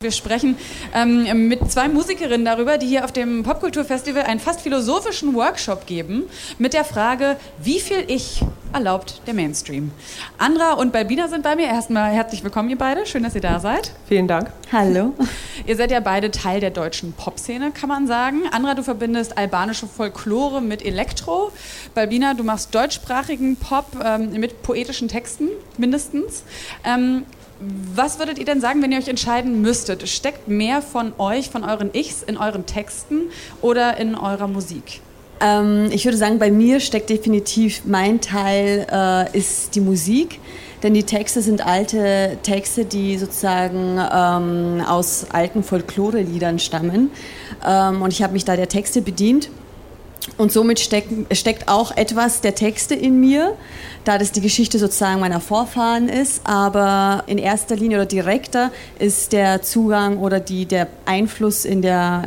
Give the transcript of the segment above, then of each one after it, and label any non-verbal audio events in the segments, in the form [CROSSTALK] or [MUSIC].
Wir sprechen ähm, mit zwei Musikerinnen darüber, die hier auf dem Popkulturfestival einen fast philosophischen Workshop geben mit der Frage, wie viel Ich erlaubt der Mainstream. Andra und Balbina sind bei mir. Erstmal herzlich willkommen, ihr beide. Schön, dass ihr da seid. Vielen Dank. Hallo. Ihr seid ja beide Teil der deutschen Popszene, kann man sagen. Andra, du verbindest albanische Folklore mit Elektro. Balbina, du machst deutschsprachigen Pop ähm, mit poetischen Texten mindestens. Ähm, was würdet ihr denn sagen, wenn ihr euch entscheiden müsstet? Steckt mehr von euch, von euren Ichs in euren Texten oder in eurer Musik? Ähm, ich würde sagen, bei mir steckt definitiv mein Teil äh, ist die Musik. Denn die Texte sind alte Texte, die sozusagen ähm, aus alten Folklore-Liedern stammen. Ähm, und ich habe mich da der Texte bedient. Und somit steckt, steckt auch etwas der Texte in mir, da das die Geschichte sozusagen meiner Vorfahren ist. Aber in erster Linie oder direkter ist der Zugang oder die, der Einfluss in der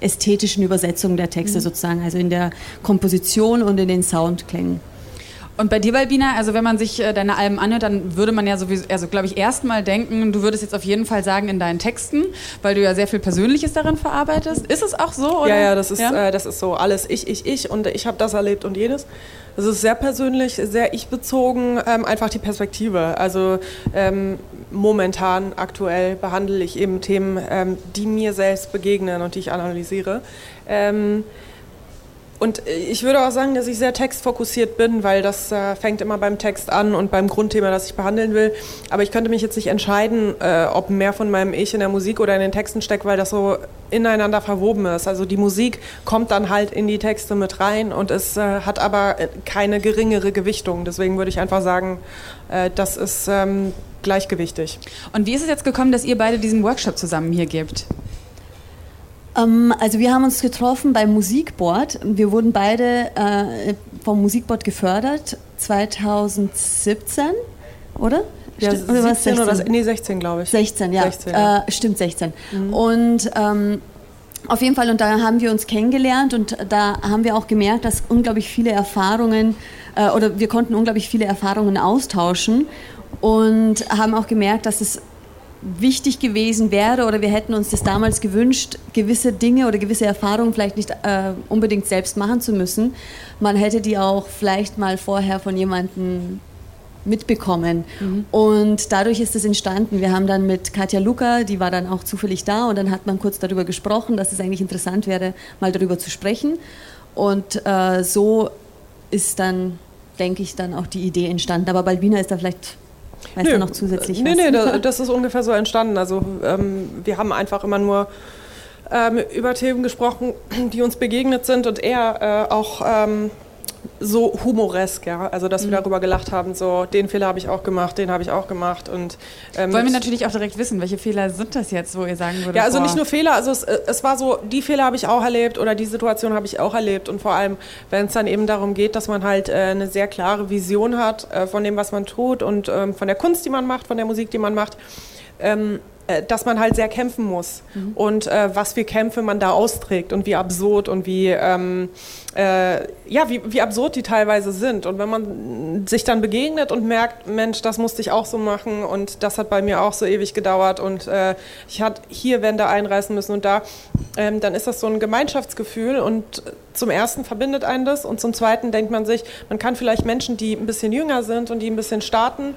ästhetischen Übersetzung der Texte mhm. sozusagen, also in der Komposition und in den Soundklängen. Und bei dir, Balbina, also wenn man sich äh, deine Alben anhört, dann würde man ja sowieso, also glaube ich, erstmal denken, du würdest jetzt auf jeden Fall sagen in deinen Texten, weil du ja sehr viel Persönliches darin verarbeitest. Ist es auch so? Oder? Ja, ja, das ist, ja? Äh, das ist so alles ich, ich, ich und ich habe das erlebt und jenes. Es ist sehr persönlich, sehr ich-bezogen, ähm, einfach die Perspektive. Also ähm, momentan, aktuell behandle ich eben Themen, ähm, die mir selbst begegnen und die ich analysiere. Und ich würde auch sagen, dass ich sehr textfokussiert bin, weil das äh, fängt immer beim Text an und beim Grundthema, das ich behandeln will. Aber ich könnte mich jetzt nicht entscheiden, äh, ob mehr von meinem Ich in der Musik oder in den Texten steckt, weil das so ineinander verwoben ist. Also die Musik kommt dann halt in die Texte mit rein und es äh, hat aber äh, keine geringere Gewichtung. Deswegen würde ich einfach sagen, äh, das ist ähm, gleichgewichtig. Und wie ist es jetzt gekommen, dass ihr beide diesen Workshop zusammen hier gebt? Ähm, also wir haben uns getroffen beim Musikboard. Wir wurden beide äh, vom Musikboard gefördert 2017, oder? Ja, stimmt, oder was 16? Oder, nee, 16 glaube ich. 16, ja. 16, ja. Äh, stimmt, 16. Mhm. Und ähm, auf jeden Fall, und da haben wir uns kennengelernt und da haben wir auch gemerkt, dass unglaublich viele Erfahrungen, äh, oder wir konnten unglaublich viele Erfahrungen austauschen und haben auch gemerkt, dass es wichtig gewesen wäre oder wir hätten uns das damals gewünscht, gewisse Dinge oder gewisse Erfahrungen vielleicht nicht äh, unbedingt selbst machen zu müssen. Man hätte die auch vielleicht mal vorher von jemandem mitbekommen. Mhm. Und dadurch ist es entstanden. Wir haben dann mit Katja Luca, die war dann auch zufällig da und dann hat man kurz darüber gesprochen, dass es eigentlich interessant wäre, mal darüber zu sprechen. Und äh, so ist dann, denke ich, dann auch die Idee entstanden. Aber Balbina ist da vielleicht Weißt nee, du noch zusätzlich nee? Nee, nee, das ist ungefähr so entstanden. Also ähm, wir haben einfach immer nur ähm, über Themen gesprochen, die uns begegnet sind und er äh, auch ähm, so humoresk, ja. Also dass mhm. wir darüber gelacht haben, so den Fehler habe ich auch gemacht, den habe ich auch gemacht. Und, ähm, Wollen wir natürlich auch direkt wissen, welche Fehler sind das jetzt, wo ihr sagen würdet? Ja, also boah. nicht nur Fehler, also es, äh, es war so, die Fehler habe ich auch erlebt oder die Situation habe ich auch erlebt. Und vor allem, wenn es dann eben darum geht, dass man halt äh, eine sehr klare Vision hat äh, von dem, was man tut und ähm, von der Kunst, die man macht, von der Musik, die man macht. Ähm, äh, dass man halt sehr kämpfen muss mhm. und äh, was für Kämpfe man da austrägt und wie absurd und wie ähm, äh, ja wie, wie absurd die teilweise sind und wenn man sich dann begegnet und merkt Mensch das musste ich auch so machen und das hat bei mir auch so ewig gedauert und äh, ich hatte hier Wände einreißen müssen und da ähm, dann ist das so ein Gemeinschaftsgefühl und zum ersten verbindet einen das und zum zweiten denkt man sich man kann vielleicht Menschen die ein bisschen jünger sind und die ein bisschen starten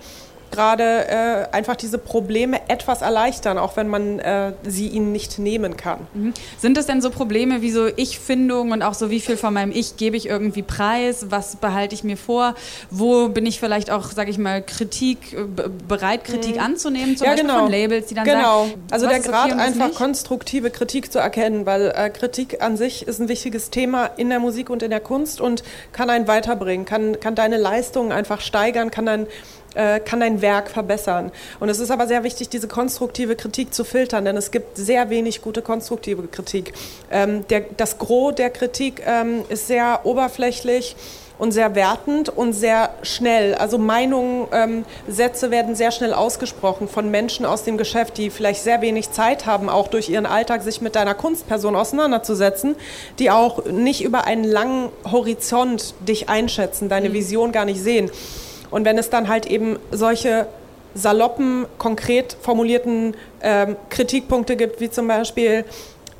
gerade äh, einfach diese Probleme etwas erleichtern, auch wenn man äh, sie ihnen nicht nehmen kann. Mhm. Sind das denn so Probleme wie so Ich-Findung und auch so, wie viel von meinem Ich gebe ich irgendwie preis, was behalte ich mir vor, wo bin ich vielleicht auch, sage ich mal, Kritik, äh, bereit, Kritik mhm. anzunehmen, zum ja, Beispiel genau. von Labels, die dann genau. sagen, also der Grad einfach nicht? konstruktive Kritik zu erkennen, weil äh, Kritik an sich ist ein wichtiges Thema in der Musik und in der Kunst und kann einen weiterbringen, kann, kann deine Leistungen einfach steigern, kann dann äh, kann dein Werk verbessern. Und es ist aber sehr wichtig, diese konstruktive Kritik zu filtern, denn es gibt sehr wenig gute konstruktive Kritik. Ähm, der, das Gros der Kritik ähm, ist sehr oberflächlich und sehr wertend und sehr schnell. Also Meinungen, ähm, Sätze werden sehr schnell ausgesprochen von Menschen aus dem Geschäft, die vielleicht sehr wenig Zeit haben, auch durch ihren Alltag sich mit deiner Kunstperson auseinanderzusetzen, die auch nicht über einen langen Horizont dich einschätzen, deine mhm. Vision gar nicht sehen. Und wenn es dann halt eben solche saloppen, konkret formulierten ähm, Kritikpunkte gibt, wie zum Beispiel,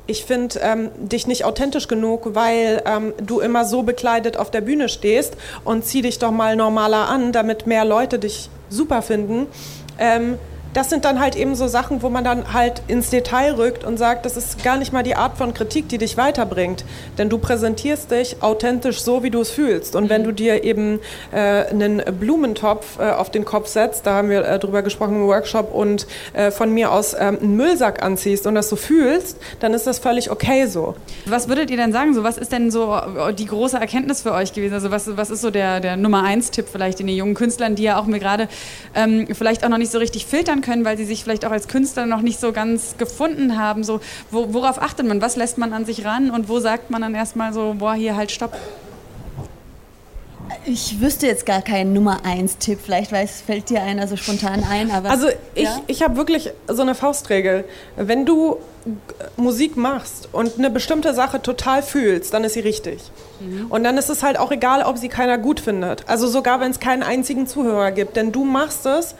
ich finde ähm, dich nicht authentisch genug, weil ähm, du immer so bekleidet auf der Bühne stehst und zieh dich doch mal normaler an, damit mehr Leute dich super finden. Ähm, das sind dann halt eben so Sachen, wo man dann halt ins Detail rückt und sagt, das ist gar nicht mal die Art von Kritik, die dich weiterbringt. Denn du präsentierst dich authentisch so, wie du es fühlst. Und wenn mhm. du dir eben äh, einen Blumentopf äh, auf den Kopf setzt, da haben wir äh, drüber gesprochen im Workshop, und äh, von mir aus ähm, einen Müllsack anziehst und das so fühlst, dann ist das völlig okay so. Was würdet ihr denn sagen? So, was ist denn so äh, die große Erkenntnis für euch gewesen? Also was, was ist so der, der Nummer eins Tipp vielleicht in den jungen Künstlern, die ja auch mir gerade ähm, vielleicht auch noch nicht so richtig filtern können, weil sie sich vielleicht auch als Künstler noch nicht so ganz gefunden haben. So, wo, worauf achtet man? Was lässt man an sich ran und wo sagt man dann erstmal so, boah, hier halt stopp? Ich wüsste jetzt gar keinen Nummer 1 Tipp. Vielleicht weiß, fällt dir einer so spontan ein. Aber, also ich, ja? ich habe wirklich so eine Faustregel. Wenn du Musik machst und eine bestimmte Sache total fühlst, dann ist sie richtig. Mhm. Und dann ist es halt auch egal, ob sie keiner gut findet. Also sogar wenn es keinen einzigen Zuhörer gibt. Denn du machst es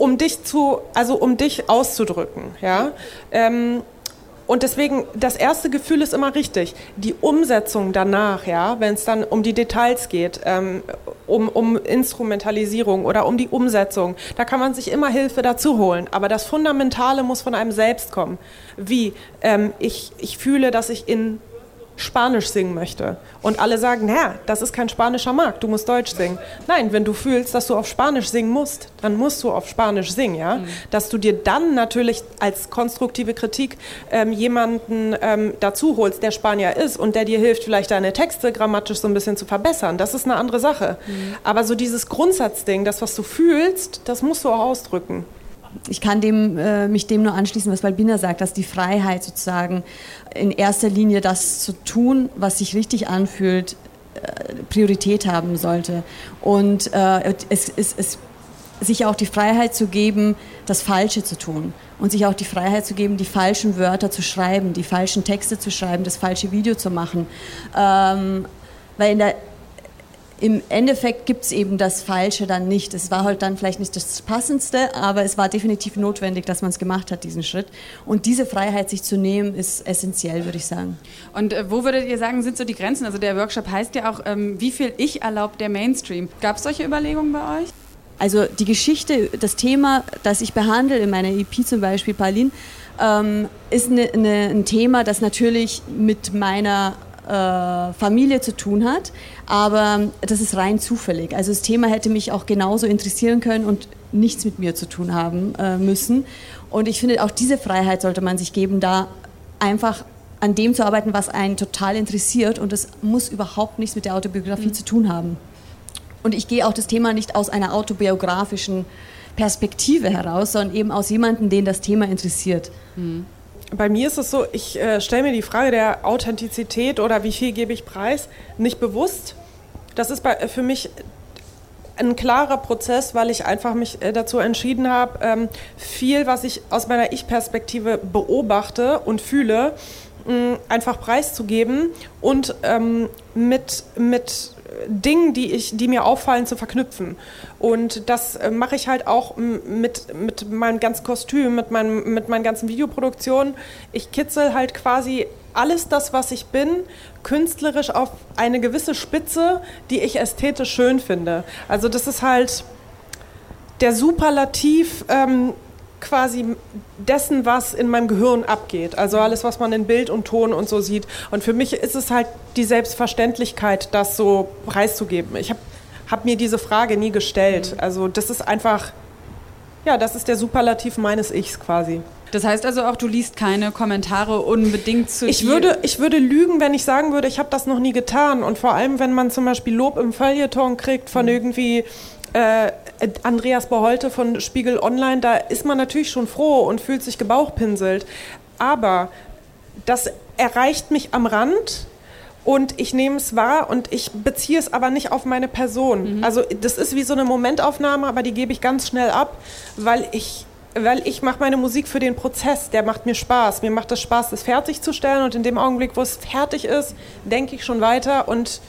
um dich zu, also um dich auszudrücken, ja. Ähm, und deswegen, das erste Gefühl ist immer richtig. Die Umsetzung danach, ja, wenn es dann um die Details geht, ähm, um, um Instrumentalisierung oder um die Umsetzung, da kann man sich immer Hilfe dazu holen. Aber das Fundamentale muss von einem selbst kommen. Wie, ähm, ich, ich fühle, dass ich in Spanisch singen möchte. Und alle sagen, ja, das ist kein spanischer Markt, du musst Deutsch singen. Nein, wenn du fühlst, dass du auf Spanisch singen musst, dann musst du auf Spanisch singen, ja. Mhm. Dass du dir dann natürlich als konstruktive Kritik ähm, jemanden ähm, dazu holst, der Spanier ist und der dir hilft, vielleicht deine Texte grammatisch so ein bisschen zu verbessern. Das ist eine andere Sache. Mhm. Aber so dieses Grundsatzding, das, was du fühlst, das musst du auch ausdrücken ich kann dem, äh, mich dem nur anschließen, was Balbina sagt, dass die Freiheit sozusagen in erster Linie das zu tun, was sich richtig anfühlt, äh, Priorität haben sollte. Und äh, es, es, es, sich auch die Freiheit zu geben, das Falsche zu tun. Und sich auch die Freiheit zu geben, die falschen Wörter zu schreiben, die falschen Texte zu schreiben, das falsche Video zu machen. Ähm, weil in der im Endeffekt gibt es eben das Falsche dann nicht. Es war halt dann vielleicht nicht das Passendste, aber es war definitiv notwendig, dass man es gemacht hat, diesen Schritt. Und diese Freiheit, sich zu nehmen, ist essentiell, würde ich sagen. Und äh, wo würdet ihr sagen, sind so die Grenzen? Also der Workshop heißt ja auch, ähm, wie viel Ich erlaubt der Mainstream? Gab es solche Überlegungen bei euch? Also die Geschichte, das Thema, das ich behandle in meiner EP zum Beispiel, Pauline, ähm, ist ne, ne, ein Thema, das natürlich mit meiner äh, Familie zu tun hat, aber das ist rein zufällig. Also das Thema hätte mich auch genauso interessieren können und nichts mit mir zu tun haben äh, müssen. Und ich finde, auch diese Freiheit sollte man sich geben, da einfach an dem zu arbeiten, was einen total interessiert und das muss überhaupt nichts mit der Autobiografie mhm. zu tun haben. Und ich gehe auch das Thema nicht aus einer autobiografischen Perspektive heraus, sondern eben aus jemandem, den das Thema interessiert. Mhm bei mir ist es so, ich äh, stelle mir die Frage der Authentizität oder wie viel gebe ich preis nicht bewusst. Das ist bei, äh, für mich ein klarer Prozess, weil ich einfach mich äh, dazu entschieden habe, ähm, viel, was ich aus meiner Ich-Perspektive beobachte und fühle, mh, einfach preiszugeben und ähm, mit, mit Dingen, die, ich, die mir auffallen, zu verknüpfen. Und das äh, mache ich halt auch mit, mit meinem ganzen Kostüm, mit, meinem, mit meinen ganzen Videoproduktionen. Ich kitzel halt quasi alles das, was ich bin, künstlerisch auf eine gewisse Spitze, die ich ästhetisch schön finde. Also das ist halt der Superlativ ähm, quasi dessen, was in meinem Gehirn abgeht. Also alles, was man in Bild und Ton und so sieht. Und für mich ist es halt die Selbstverständlichkeit, das so preiszugeben. Ich habe hab mir diese Frage nie gestellt. Also das ist einfach, ja, das ist der Superlativ meines Ichs quasi. Das heißt also auch, du liest keine Kommentare unbedingt zu ich würde Ich würde lügen, wenn ich sagen würde, ich habe das noch nie getan. Und vor allem, wenn man zum Beispiel Lob im Feuilleton kriegt von mhm. irgendwie äh, Andreas Beholte von Spiegel Online, da ist man natürlich schon froh und fühlt sich gebauchpinselt. Aber das erreicht mich am Rand und ich nehme es wahr und ich beziehe es aber nicht auf meine Person. Mhm. Also das ist wie so eine Momentaufnahme, aber die gebe ich ganz schnell ab, weil ich weil ich mache meine Musik für den Prozess, der macht mir Spaß. Mir macht es Spaß, es fertigzustellen und in dem Augenblick, wo es fertig ist, denke ich schon weiter und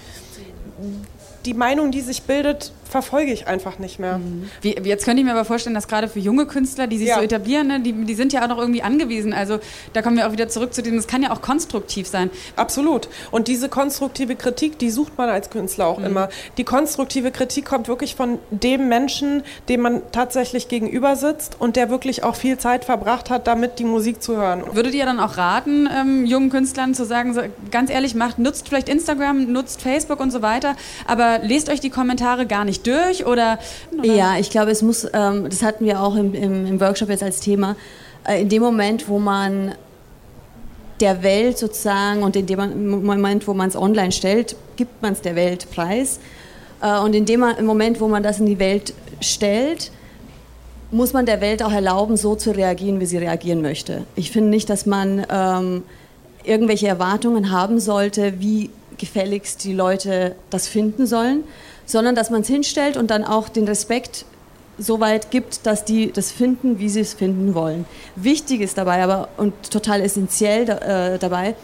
die Meinung, die sich bildet, verfolge ich einfach nicht mehr. Mhm. Wie, jetzt könnte ich mir aber vorstellen, dass gerade für junge Künstler, die sich ja. so etablieren, ne, die, die sind ja auch noch irgendwie angewiesen. Also da kommen wir auch wieder zurück zu dem, es kann ja auch konstruktiv sein. Absolut. Und diese konstruktive Kritik, die sucht man als Künstler auch mhm. immer. Die konstruktive Kritik kommt wirklich von dem Menschen, dem man tatsächlich gegenüber sitzt und der wirklich auch viel Zeit verbracht hat, damit die Musik zu hören. Würdet ihr dann auch raten, ähm, jungen Künstlern zu sagen, so, ganz ehrlich, macht, nutzt vielleicht Instagram, nutzt Facebook und so weiter, aber lest euch die Kommentare gar nicht durch oder, oder? Ja, ich glaube, es muss, ähm, das hatten wir auch im, im, im Workshop jetzt als Thema, äh, in dem Moment, wo man der Welt sozusagen und in dem Moment, wo man es online stellt, gibt man es der Welt preis. Äh, und in dem Moment, wo man das in die Welt stellt, muss man der Welt auch erlauben, so zu reagieren, wie sie reagieren möchte. Ich finde nicht, dass man ähm, irgendwelche Erwartungen haben sollte, wie gefälligst die Leute das finden sollen, sondern dass man es hinstellt und dann auch den Respekt so weit gibt, dass die das finden, wie sie es finden wollen. Wichtig ist dabei aber und total essentiell äh, dabei,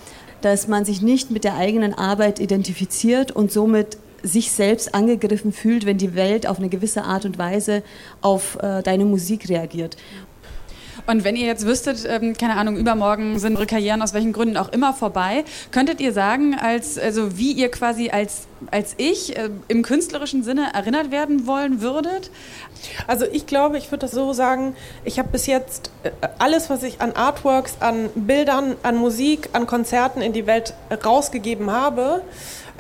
dass man sich nicht mit der eigenen Arbeit identifiziert und somit sich selbst angegriffen fühlt, wenn die Welt auf eine gewisse Art und Weise auf äh, deine Musik reagiert. Und wenn ihr jetzt wüsstet, ähm, keine Ahnung, übermorgen sind eure Karrieren aus welchen Gründen auch immer vorbei, könntet ihr sagen, als, also wie ihr quasi als, als ich äh, im künstlerischen Sinne erinnert werden wollen würdet? Also ich glaube, ich würde das so sagen, ich habe bis jetzt äh, alles, was ich an Artworks, an Bildern, an Musik, an Konzerten in die Welt rausgegeben habe,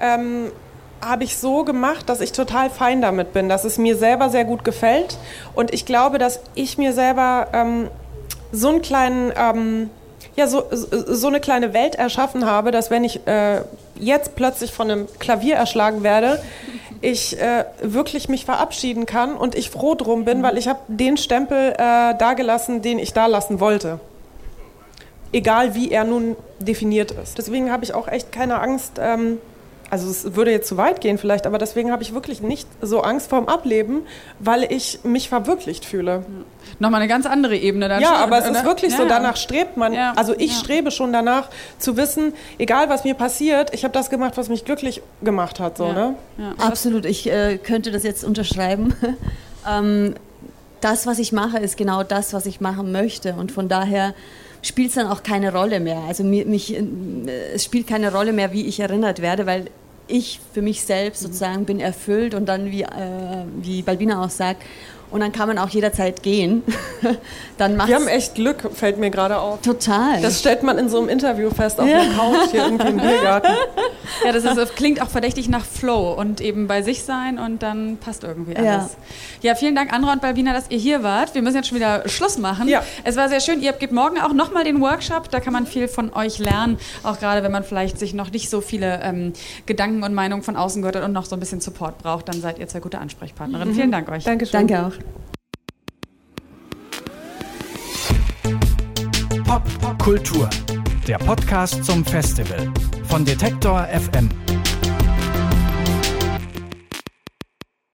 ähm, habe ich so gemacht, dass ich total fein damit bin, dass es mir selber sehr gut gefällt. Und ich glaube, dass ich mir selber ähm, so einen kleinen, ähm, ja, so, so eine kleine Welt erschaffen habe, dass wenn ich äh, jetzt plötzlich von einem Klavier erschlagen werde, [LAUGHS] ich äh, wirklich mich verabschieden kann und ich froh drum bin, weil ich habe den Stempel äh, dagelassen, den ich da lassen wollte. Egal wie er nun definiert ist. Deswegen habe ich auch echt keine Angst, ähm, also es würde jetzt zu weit gehen vielleicht, aber deswegen habe ich wirklich nicht so Angst vorm Ableben, weil ich mich verwirklicht fühle. Nochmal eine ganz andere Ebene. Dann ja, schon, aber es ist wirklich ja, so, danach strebt man, ja, also ich ja. strebe schon danach zu wissen, egal was mir passiert, ich habe das gemacht, was mich glücklich gemacht hat. So, ne? Absolut, ich äh, könnte das jetzt unterschreiben. [LAUGHS] ähm, das, was ich mache, ist genau das, was ich machen möchte und von daher spielt es dann auch keine Rolle mehr. Also mich, äh, es spielt keine Rolle mehr, wie ich erinnert werde, weil ich für mich selbst sozusagen bin erfüllt und dann, wie, äh, wie Balbina auch sagt, und dann kann man auch jederzeit gehen. [LAUGHS] dann Wir haben echt Glück, fällt mir gerade auf. Total. Das stellt man in so einem Interview fest auf ja. der Couch hier irgendwie im Biergarten. [LAUGHS] Ja, das, ist, das, klingt auch verdächtig nach Flow und eben bei sich sein und dann passt irgendwie alles. Ja, ja vielen Dank, Andra und Balbina, dass ihr hier wart. Wir müssen jetzt schon wieder Schluss machen. Ja. Es war sehr schön. Ihr gebt morgen auch nochmal den Workshop. Da kann man viel von euch lernen. Auch gerade, wenn man vielleicht sich noch nicht so viele ähm, Gedanken und Meinungen von außen gehört hat und noch so ein bisschen Support braucht, dann seid ihr zwei gute Ansprechpartnerinnen. Mhm. Vielen Dank euch. Dankeschön. Danke auch. Pop Kultur, der Podcast zum Festival von Detektor FM.